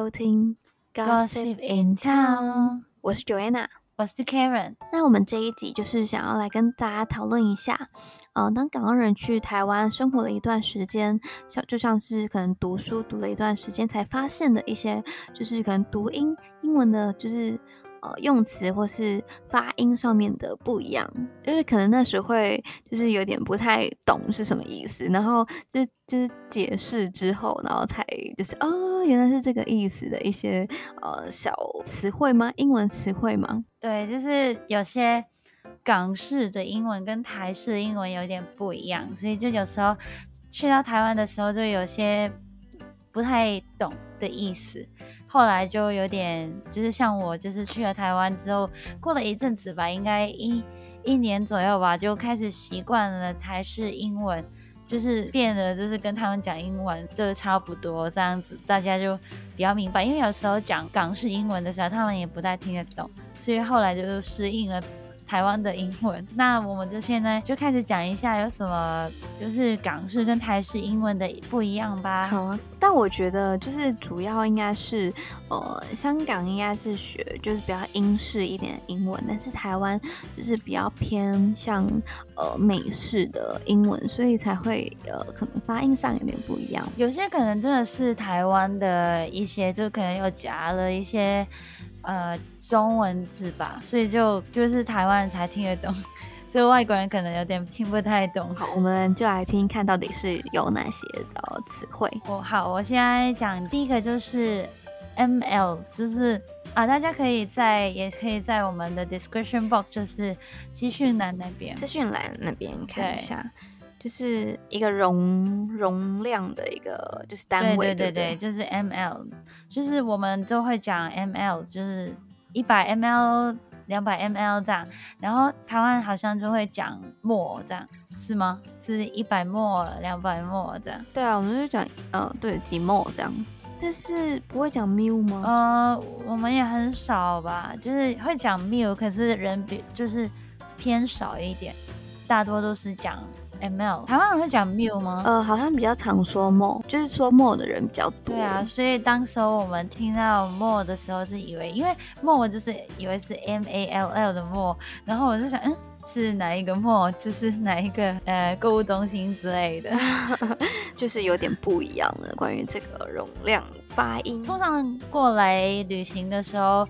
收听 Gossip in Town，我是 Joanna，我是 Karen。那我们这一集就是想要来跟大家讨论一下，呃，当港澳人去台湾生活了一段时间，像就像是可能读书读了一段时间，才发现的一些，就是可能读音英文的，就是。呃，用词或是发音上面的不一样，就是可能那时会就是有点不太懂是什么意思，然后就就是解释之后，然后才就是哦，原来是这个意思的一些呃小词汇吗？英文词汇吗？对，就是有些港式的英文跟台式的英文有点不一样，所以就有时候去到台湾的时候，就有些不太懂的意思。后来就有点，就是像我，就是去了台湾之后，过了一阵子吧，应该一一年左右吧，就开始习惯了台式英文，就是变得就是跟他们讲英文都差不多这样子，大家就比较明白。因为有时候讲港式英文的时候，他们也不太听得懂，所以后来就适应了。台湾的英文，那我们就现在就开始讲一下有什么就是港式跟台式英文的不一样吧。好啊，但我觉得就是主要应该是，呃，香港应该是学就是比较英式一点的英文，但是台湾就是比较偏向呃美式的英文，所以才会呃可能发音上有点不一样。有些可能真的是台湾的一些，就可能又夹了一些。呃，中文字吧，所以就就是台湾人才听得懂，这外国人可能有点听不太懂。好，我们就来听看到底是有哪些的词汇。我好，我现在讲第一个就是 M L，就是啊，大家可以在也可以在我们的 description box，就是资讯栏那边，资讯栏那边看一下。就是一个容容量的一个就是单位，对对对对，就是 ml，就是我们都会讲 ml，就是一百 ml、两百 ml 这样，然后台湾人好像就会讲 more 这样，是吗？是一百 more、两百 more 这样？对啊，我们就讲呃，对几 more 这样，但是不会讲 mil 吗？呃，我们也很少吧，就是会讲 mil，可是人比就是偏少一点，大多都是讲。ml，台湾人会讲 mil 吗？呃，好像比较常说 more，就是说 more 的人比较多。对啊，所以当时候我们听到 more 的时候，就以为因为 more 就是以为是 m a l l 的 more，然后我就想，嗯，是哪一个 more？就是哪一个呃购物中心之类的，就是有点不一样了关于这个容量发音。通常过来旅行的时候。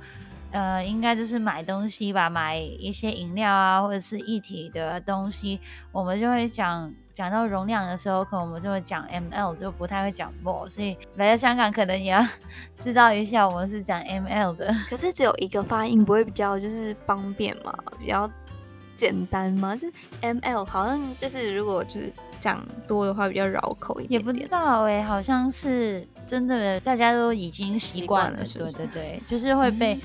呃，应该就是买东西吧，买一些饮料啊，或者是一体的东西，我们就会讲讲到容量的时候，可能我们就会讲 ml，就不太会讲 more，所以来到香港可能也要 知道一下，我们是讲 ml 的。可是只有一个发音，不会比较就是方便嘛，比较简单吗？就 ml 好像就是如果就是讲多的话，比较绕口一点。也不知道哎，好像是真的，大家都已经习惯了，对对对，就是会被。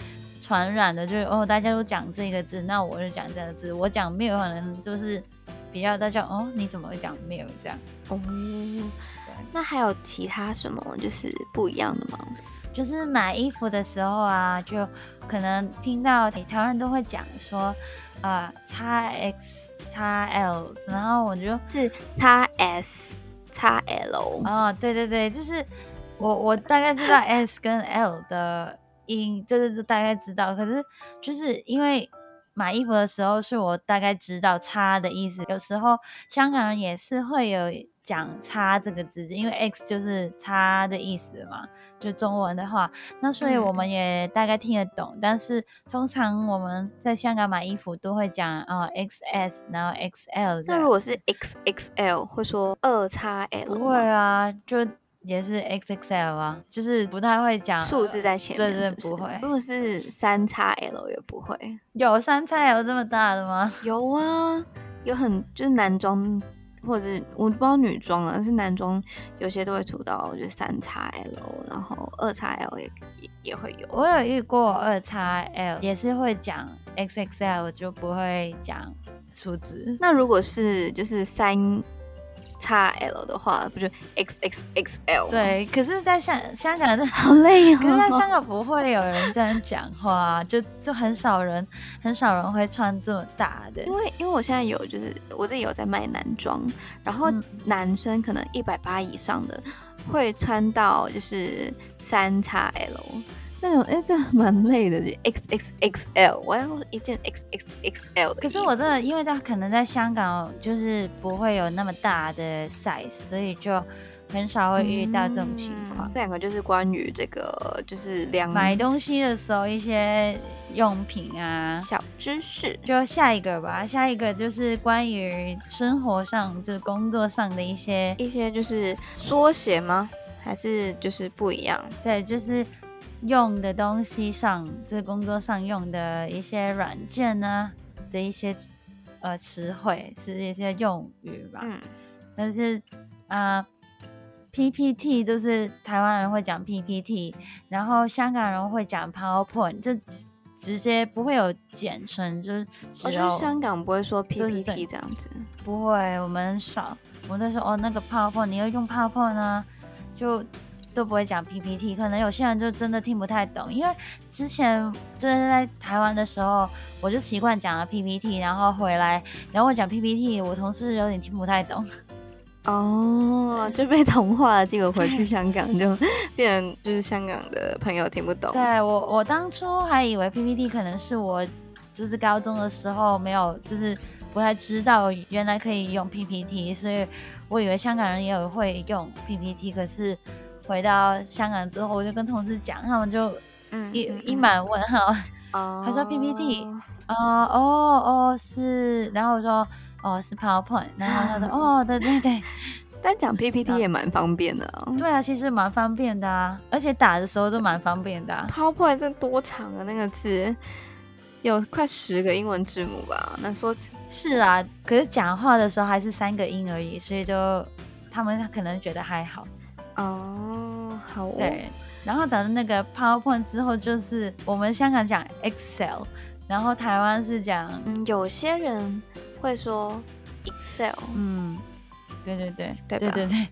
传染的，就是哦，大家都讲这个字，那我就讲这个字。我讲 meal 可能就是比较大家哦，你怎么会讲 meal 这样？哦，那还有其他什么就是不一样的吗？就是买衣服的时候啊，就可能听到台湾人都会讲说啊叉 x x l，然后我就是叉 s 叉 l。哦，对对对，就是我我大概知道 s 跟 l 的。音这这大概知道，可是就是因为买衣服的时候是我大概知道“叉”的意思。有时候香港人也是会有讲“叉”这个字，因为 “x” 就是“叉”的意思嘛，就中文的话，那所以我们也大概听得懂。但是通常我们在香港买衣服都会讲啊 “XS”，然后 “XL”。那如果是 “XXL”，会说“二叉 L”？不会啊，就。也是 X X L 啊，就是不太会讲数字在前面，对对，不会。如果是三叉 L 也不会，有三叉 L 这么大的吗？有啊，有很就是男装或者是我不知道女装啊，但是男装有些都会出到就是三叉 L，然后二叉 L 也也也会有。我有遇过二叉 L，也是会讲 X X L，就不会讲数字。那如果是就是三。叉 L 的话，不就 X X X L？对，可是，在香香港的好累哦。可是，在香港不会有人这样讲话，就就很少人，很少人会穿这么大的。因为，因为我现在有，就是我自己有在卖男装，然后男生可能一百八以上的，会穿到就是三 XL 那种，哎，这蛮累的，就 XXXL，我要一件 XXXL 的。可是我真的，因为他可能在香港就是不会有那么大的 size，所以就很少会遇到这种情况。这两个就是关于这个，就是两买东西的时候一些用品啊，小知识。就下一个吧，下一个就是关于生活上，就是工作上的一些一些就是缩写吗？还是就是不一样？对，就是用的东西上，就是工作上用的一些软件呢的一些呃词汇，是一些用语吧。嗯，但是啊，PPT 都是台湾人会讲 PPT，然后香港人会讲 PowerPoint，这直接不会有简称，就是我觉得香港不会说 PPT 这样子，不会，我们少，我们都说哦那个 PowerPoint，你要用 PowerPoint 呢？就都不会讲 PPT，可能有些人就真的听不太懂，因为之前就是在台湾的时候，我就习惯讲了 PPT，然后回来，然后我讲 PPT，我同事有点听不太懂。哦，就被同化了，结果回去香港就变成就是香港的朋友听不懂。对我，我当初还以为 PPT 可能是我就是高中的时候没有，就是不太知道原来可以用 PPT，所以。我以为香港人也有会用 PPT，可是回到香港之后，我就跟同事讲，他们就一一满问号。他说 PPT，哦哦哦是，然后我说哦是 PowerPoint，然后他说哦对对对，但讲 PPT 也蛮方便的。对啊，其实蛮方便的啊，而且打的时候都蛮方便的。PowerPoint 这多长啊，那个字。有快十个英文字母吧？那说是啊，可是讲话的时候还是三个音而已，所以就他们可能觉得还好。哦，好。对，然后找到那个 PowerPoint 之后，就是我们香港讲 Excel，然后台湾是讲，嗯，有些人会说 Excel。嗯，对对对，对对对对。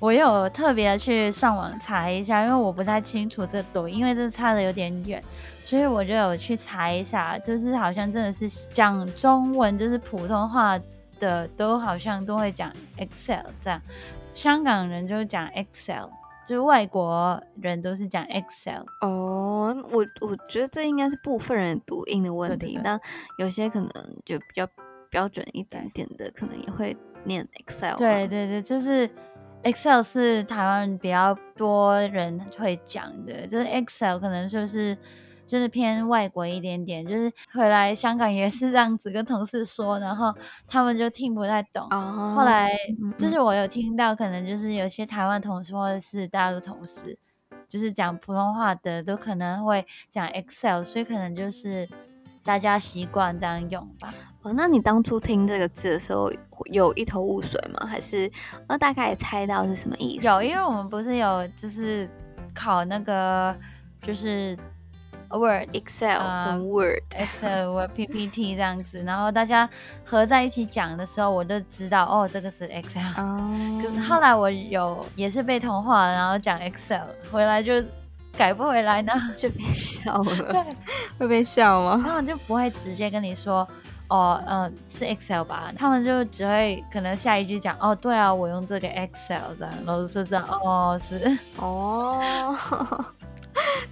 我有特别去上网查一下，因为我不太清楚这抖音，因为这差的有点远，所以我就有去查一下，就是好像真的是讲中文，就是普通话的都好像都会讲 Excel 这样，香港人就讲 Excel，就是外国人都是讲 Excel。哦，我我觉得这应该是部分人读音的问题，但有些可能就比较标准一点点的，可能也会念 Excel。对对对，就是。Excel 是台湾比较多人会讲的，就是 Excel 可能就是就是偏外国一点点，就是回来香港也是这样子跟同事说，然后他们就听不太懂。后来就是我有听到，可能就是有些台湾同事或者是大陆同事，就是讲普通话的都可能会讲 Excel，所以可能就是大家习惯这样用吧。哦，那你当初听这个字的时候有一头雾水吗？还是呃大概也猜到是什么意思？有，因为我们不是有就是考那个就是 Word、Excel 跟 Word、Excel、Word、PPT 这样子，然后大家合在一起讲的时候，我就知道哦，这个是 Excel。哦。可是后来我有也是被同化了，然后讲 Excel，回来就改不回来呢，就被笑了。对，会被笑吗？他们就不会直接跟你说。哦，嗯，是 Excel 吧？他们就只会可能下一句讲，哦，对啊，我用这个 Excel 这样，然后是这样，哦，是，哦，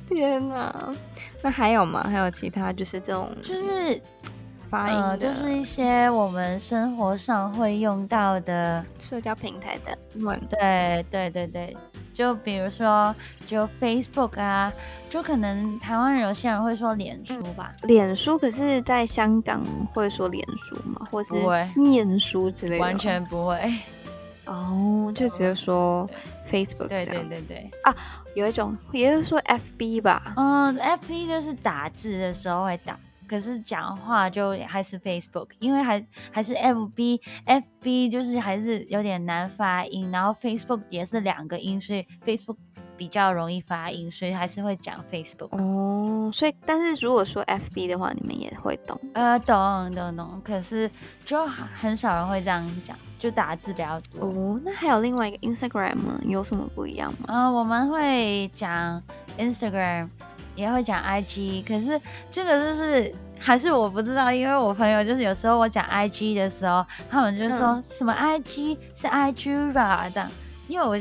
天哪，那还有吗？还有其他就是这种，就是发音，就是一些我们生活上会用到的社交平台的文，对，对，对，对。就比如说，就 Facebook 啊，就可能台湾人有些人会说脸书吧。脸书可是在香港会说脸书吗？或是念书之类的？完全不会。哦，就直接说 Facebook 对对对对啊，有一种也就是说 FB 吧。嗯，FB 就是打字的时候会打。可是讲话就还是 Facebook，因为还还是 FB，FB 就是还是有点难发音，然后 Facebook 也是两个音，所以 Facebook 比较容易发音，所以还是会讲 Facebook。哦，所以但是如果说 FB 的话，你们也会懂？呃，懂懂懂。可是就很少人会这样讲，就打字比较多。哦，那还有另外一个 Instagram 呢？有什么不一样吗？嗯，我们会讲 Instagram。也会讲 IG，可是这个就是还是我不知道，因为我朋友就是有时候我讲 IG 的时候，他们就说什么 IG 是 IG 吧这样，因为我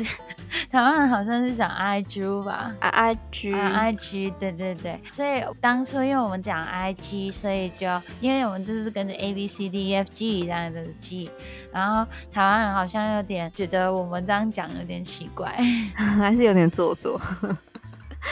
台湾人好像是讲 I G 吧，I G I G，对对对。所以当初因为我们讲 I G，所以就因为我们就是跟着 A B C D E F G 这样的 G，，然后台湾人好像有点觉得我们这样讲有点奇怪，还是有点做作。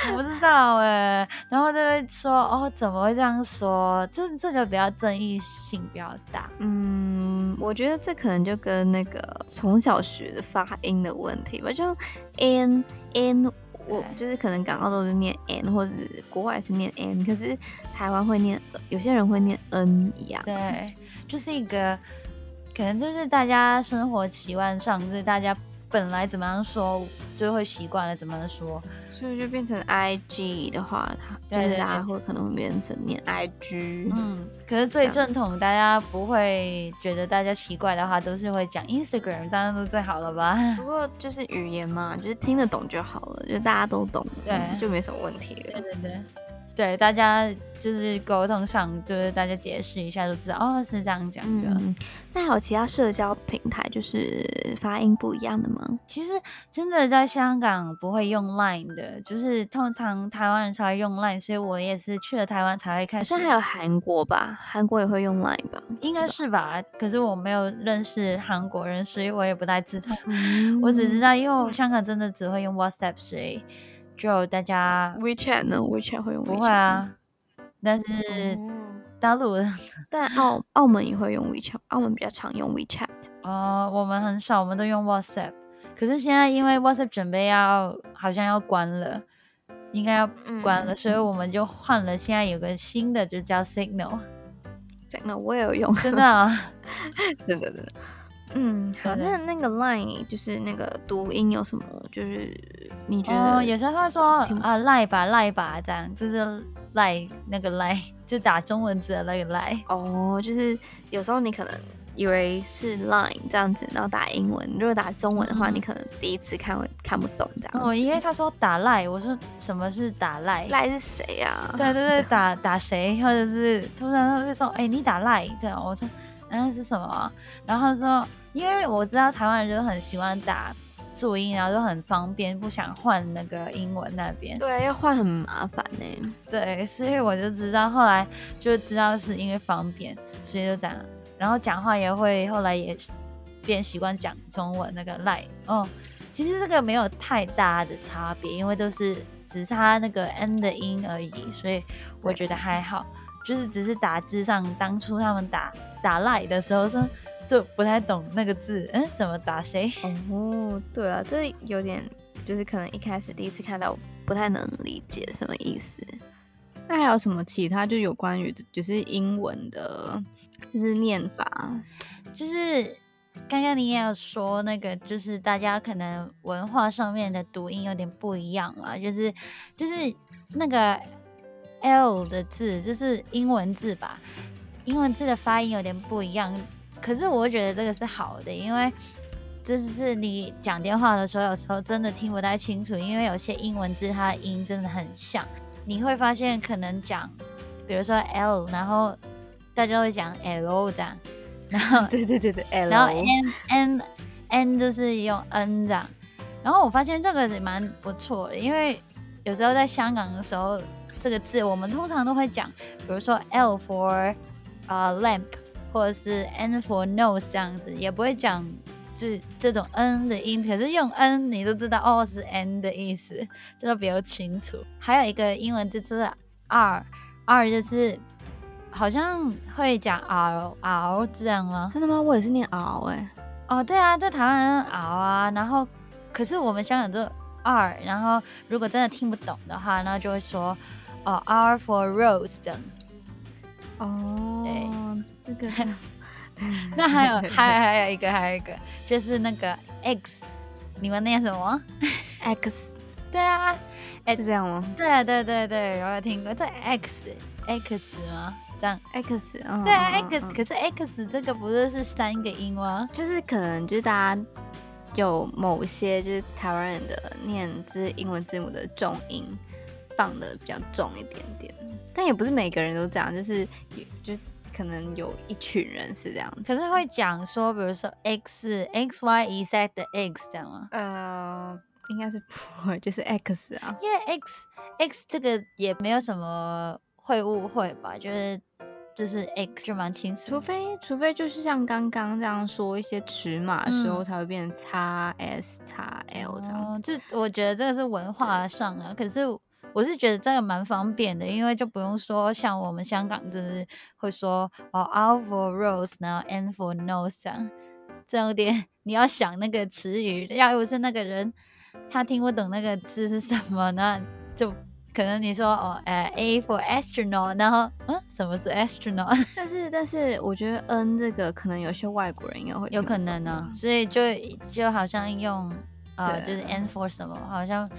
我不知道哎，然后就会说哦，怎么会这样说？这这个比较争议性比较大。嗯，我觉得这可能就跟那个从小学的发音的问题吧，就 n n，我就是可能港澳都是念 n，或者国外是念 n，可是台湾会念，有些人会念 n 一样。对，就是一个可能就是大家生活习惯上，就是大家。本来怎么样说就会习惯了怎么样说，所以就变成 I G 的话，它就是大家会可能会变成念 I G。嗯，可是最正统，大家不会觉得大家奇怪的话，都是会讲 Instagram，当然都最好了吧？不过就是语言嘛，就是听得懂就好了，就大家都懂，对，就没什么问题了。对对对。对，大家就是沟通上，就是大家解释一下，就知道哦，是这样讲的。那还有其他社交平台，就是发音不一样的吗？其实真的在香港不会用 Line 的，就是通常台湾人才会用 Line，所以我也是去了台湾才会开始。好像还有韩国吧，韩国也会用 Line 吧？应该是吧。可是我没有认识韩国人，所以我也不太知道。我只知道，因为香港真的只会用 WhatsApp，所以。就大家 WeChat 呢？WeChat 会用？不会啊，但是大陆，但澳澳门也会用 WeChat，澳门比较常用 WeChat。哦，我们很少，我们都用 WhatsApp。可是现在因为 WhatsApp 准备要好像要关了，应该要关了，所以我们就换了。现在有个新的，就叫 Signal。Signal 我也有用，真的，真的真的。嗯，好，那那个 line 就是那个读音有什么？就是你觉得有时候他说啊赖吧赖吧这样，就是赖那个赖，就打中文字的那个赖。哦，就是有时候你可能以为是 line 这样子，然后打英文，如果打中文的话，你可能第一次看会看不懂这样。哦，因为他说打赖，我说什么是打赖？赖是谁呀？对对对，打打谁？或者是突然他会说，哎，你打赖这样，我说。那是什么？然后说，因为我知道台湾人就很喜欢打注音，然后就很方便，不想换那个英文那边。对，要换很麻烦呢。对，所以我就知道，后来就知道是因为方便，所以就这样。然后讲话也会，后来也变习惯讲中文那个赖。哦，其实这个没有太大的差别，因为都是只差那个 n 的音而已，所以我觉得还好。就是只是打字上，当初他们打打赖的时候说就不太懂那个字，嗯，怎么打谁？哦，对啊，这有点就是可能一开始第一次看到不太能理解什么意思。那还有什么其他就有关于就是英文的，就是念法，就是刚刚你也有说那个，就是大家可能文化上面的读音有点不一样啊，就是就是那个。L 的字就是英文字吧，英文字的发音有点不一样，可是我觉得这个是好的，因为就是你讲电话的时候，有时候真的听不太清楚，因为有些英文字它的音真的很像，你会发现可能讲，比如说 L，然后大家会讲 L 这样，然后 对对对对，L，然后 N N N 就是用 N 这样，然后我发现这个也蛮不错的，因为有时候在香港的时候。这个字我们通常都会讲，比如说 L for 啊 lamp，或者是 N for nose 这样子，也不会讲这这种 N 的音。可是用 N 你都知道哦是 N 的意思，这个比较清楚。还有一个英文字是 R，R 就是好像会讲 R R 这样吗？真的吗？我也是念 R 哎。哦，对啊，在台湾人 R 啊，然后可是我们香港就 R，然后如果真的听不懂的话，那就会说。哦，R for rose 这样。哦，对，这个。那还有，还还有一个，还有一个，就是那个 X，你们念什么？X。对啊，是这样吗？对对对对，我有听过。这 X，X 吗？这样 X，对啊，X。可是 X 这个不是是三个音吗？就是可能就是大家有某些就是台湾人的念这英文字母的重音。放的比较重一点点，但也不是每个人都这样，就是就可能有一群人是这样。可是会讲说，比如说 x x y z 的 x 这样吗？呃，应该是不会，就是 X 啊，因为 X X 这个也没有什么会误会吧，就是就是 X 就蛮清楚，除非除非就是像刚刚这样说一些尺码的时候才会变成 x S x L 这样子。就我觉得这个是文化上啊，可是我是觉得这个蛮方便的，因为就不用说像我们香港就是会说哦 R for rose，然后 N for nose 这样，这样有点你要想那个词语，要不是那个人。他听不懂那个字是什么，那就可能你说哦，呃，A for astronaut，然后嗯，什么是 astronaut？但是但是我觉得 N 这个可能有些外国人应该会有可能呢，所以就就好像用呃，就是 N for 什么，好像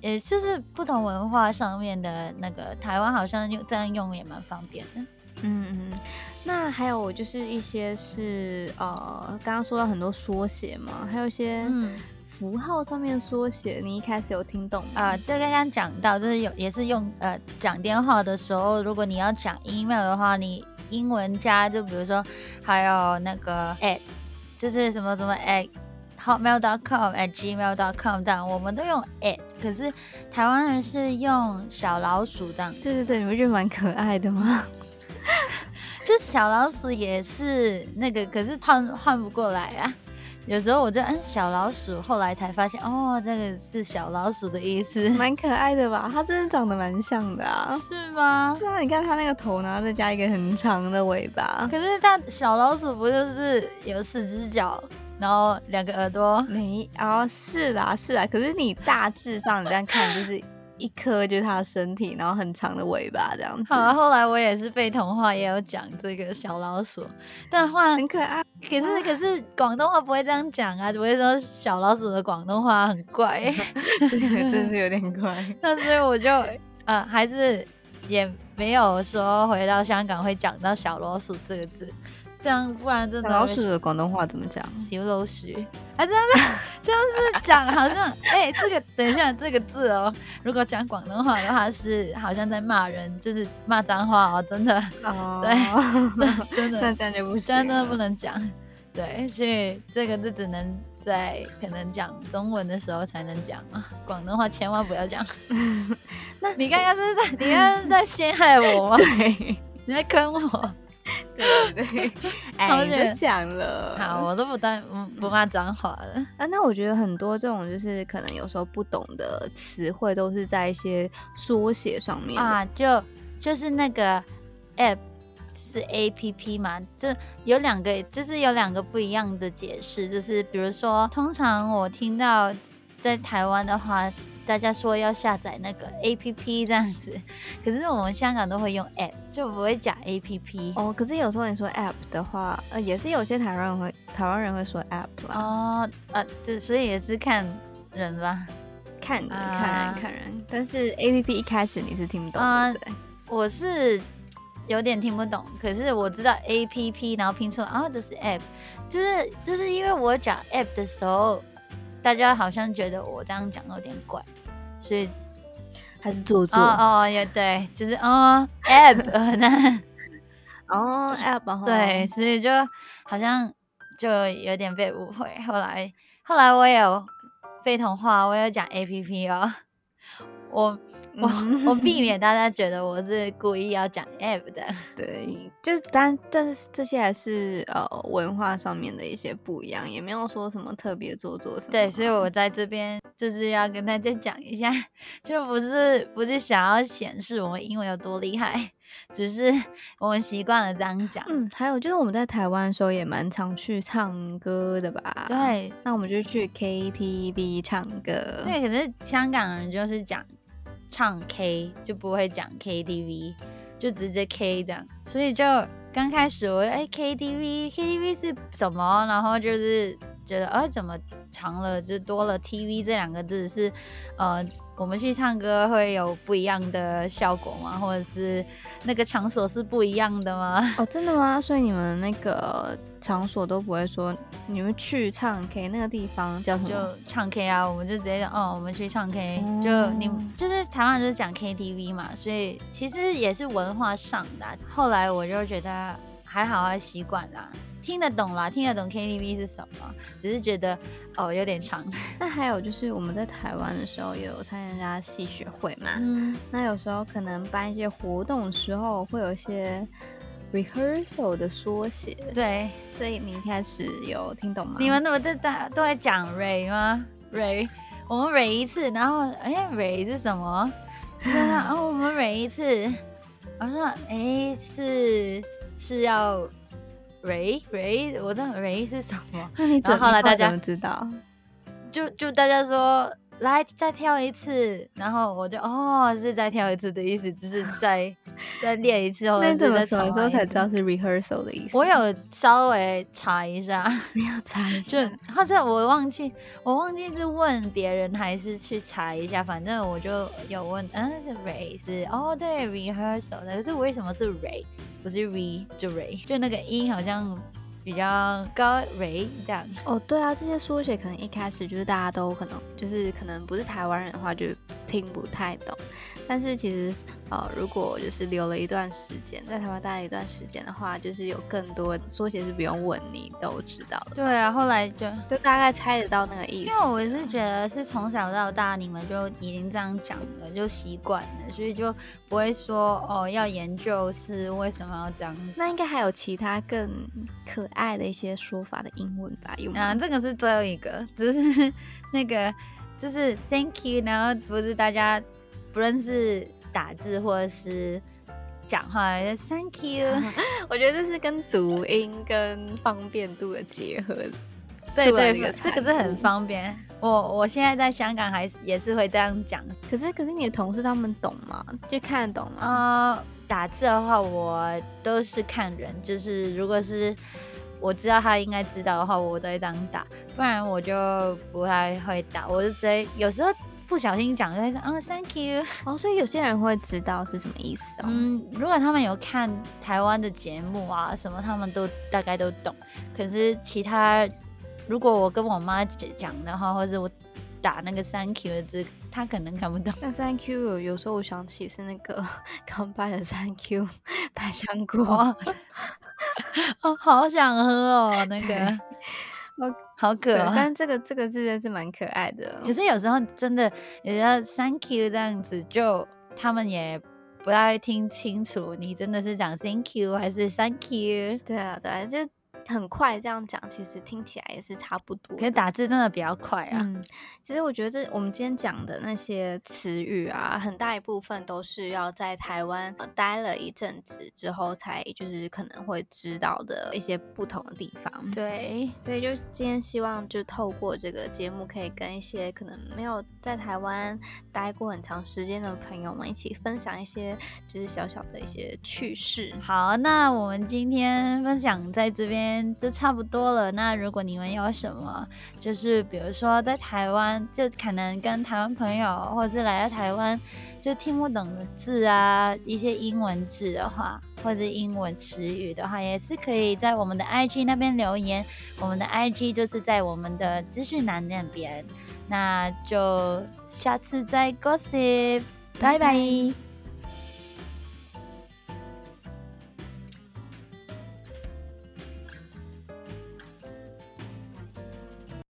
也就是不同文化上面的那个台湾好像用这样用也蛮方便的。嗯嗯，那还有就是一些是呃，刚刚说到很多缩写嘛，还有一些嗯。符号上面缩写，你一开始有听懂啊？就刚刚讲到，就是有也是用呃讲电话的时候，如果你要讲 email 的话，你英文加就比如说还有那个 at，就是什么什么 at hotmail.com at gmail.com 这样，我们都用 at，可是台湾人是用小老鼠这样。对对对，你不觉得蛮可爱的吗？就小老鼠也是那个，可是换换不过来啊。有时候我就嗯小老鼠，后来才发现哦，这个是小老鼠的意思，蛮可爱的吧？它真的长得蛮像的啊，是吗？是啊，你看它那个头，然后再加一个很长的尾巴。可是它小老鼠不就是有四只脚，然后两个耳朵？没啊，是啦是啦。可是你大致上你这样看就是。一颗就是它的身体，然后很长的尾巴这样子。好了，后来我也是被童话，也有讲这个小老鼠，但话很可爱。可是可是广东话不会这样讲啊，只会说小老鼠的广东话很怪，这个真是有点怪。那所以我就呃还是也没有说回到香港会讲到小老鼠这个字。这样，不然真的。老鼠的广东话怎么讲？小老鼠，啊，这样子，这样子讲好像，哎，这个等一下，这个字哦，如果讲广东话的话，是好像在骂人，就是骂脏话哦，真的。哦。对，真的。那这样就不行。真的不能讲。对，所以这个就只能在可能讲中文的时候才能讲啊，广东话千万不要讲。那你刚刚是在，你刚刚是在陷害我吗？对，你在坑我。对 对对，哎，都讲了，好，我都不带不骂脏话了啊。那我觉得很多这种就是可能有时候不懂的词汇，都是在一些缩写上面啊。就就是那个 app 是 A P P 嘛，就有两个，就是有两个不一样的解释。就是比如说，通常我听到在台湾的话。大家说要下载那个 A P P 这样子，可是我们香港都会用 App，就不会讲 A P P 哦。可是有时候你说 App 的话，呃，也是有些台湾人会台湾人会说 App 啦。哦，呃，就所以也是看人吧，看人看人看人。但是 A P P 一开始你是听不懂对？我是有点听不懂，可是我知道 A P P，然后拼出来啊就是 App，就是就是因为我讲 App 的时候，大家好像觉得我这样讲有点怪。所以还是做作哦哦也对，就是 哦 app 哦 app 对，所以就好像就有点被误会。后来后来我有被同化，我有讲 app 哦，我。我我避免大家觉得我是故意要讲 app 的，对，就是但但是这些还是呃文化上面的一些不一样，也没有说什么特别做作什么。对，所以我在这边就是要跟大家讲一下，就不是不是想要显示我们英文有多厉害，只是我们习惯了这样讲。嗯，还有就是我们在台湾的时候也蛮常去唱歌的吧？对，那我们就去 KTV 唱歌。对，可是香港人就是讲。唱 K 就不会讲 KTV，就直接 K 这样，所以就刚开始我哎 KTV KTV 是什么？然后就是觉得啊怎么长了就多了 TV 这两个字是呃。我们去唱歌会有不一样的效果吗？或者是那个场所是不一样的吗？哦，真的吗？所以你们那个场所都不会说你们去唱 K 那个地方叫什么？就唱 K 啊，我们就直接讲哦，我们去唱 K。就你就是台湾就是讲 KTV 嘛，所以其实也是文化上的。后来我就觉得还好啊，习惯啦。听得懂啦，听得懂 KTV 是什么，只是觉得哦有点长。那还有就是我们在台湾的时候也有参加戏学会嘛，嗯，那有时候可能办一些活动的时候会有一些 rehearsal 的缩写，对，所以你一开始有听懂吗？你们怎么在大都在讲 Ray 吗？Ray，我们 Ray 一次，然后哎 Ray 是什么？然后我们 Ray 一次，我说哎是是要 Ray Ray，我知道 Ray 是什么，那你然怎后后来大家怎么知道？就就大家说来再跳一次，然后我就哦是再跳一次的意思，就是再再练一次，或者那你怎么是再什么时候重来一次才知道是 rehearsal 的意思？我有稍微查一下。你要查一就下。或者我忘记，我忘记是问别人还是去查一下，反正我就有问，嗯，是 Ray 是哦，对，rehearsal 的，可是为什么是 Ray 不是 re 就 Ray，就那个音好像比较高 Ray 这样。哦，对啊，这些缩写可能一开始就是大家都可能就是可能不是台湾人的话就听不太懂，但是其实呃，如果就是留了一段时间在台湾待了一段时间的话，就是有更多的缩写是不用问你都知道的，对啊，后来就就大概猜得到那个意思。因为我是觉得是从小到大你们就已经这样讲了，就习惯了，所以就不会说哦要研究是为什么要这样。那应该还有其他更可爱的一些说法的英文吧？有吗？啊，这个是最后一个，只是 那个就是 thank you，然后不是大家不论是打字或者是讲话就 thank you，我觉得这是跟读音跟方便度的结合。对对，这个是很方便。我我现在在香港还是也是会这样讲。可是可是你的同事他们懂吗？就看得懂吗？呃，打字的话我都是看人，就是如果是我知道他应该知道的话，我都会当打，不然我就不太会打，我就直接有时候不小心讲就会说啊 thank you。哦，所以有些人会知道是什么意思哦。嗯，如果他们有看台湾的节目啊什么，他们都大概都懂。可是其他，如果我跟我妈讲讲的话，或者我打那个 thank you 的字，她可能看不懂。那 Thank you 有有时候我想起是那个刚拜的 Thank you 百香果。哦，哦，好想喝哦，那个，哦好可爱，哦。但 这个这个字真是蛮可爱的。可是有时候真的，有时候 thank you 这样子，就他们也不太听清楚，你真的是讲 thank you 还是 thank you。对啊，对啊，就很快这样讲，其实听起来也是差不多。可是打字真的比较快啊。嗯，其实我觉得这我们今天讲的那些词语啊，很大一部分都是要在台湾、呃待了一阵子之后，才就是可能会知道的一些不同的地方。对，所以就今天希望就透过这个节目，可以跟一些可能没有在台湾待过很长时间的朋友们一起分享一些就是小小的一些趣事。好，那我们今天分享在这边就差不多了。那如果你们有什么，就是比如说在台湾，就可能跟台湾朋友，或者是来到台湾就听不懂的字啊，一些英文字的话，或者英文词语的话，也是可以在我们的 IG 那边留言。我们的 IG 就是在我们的资讯栏那边。那就下次再 gossip，拜拜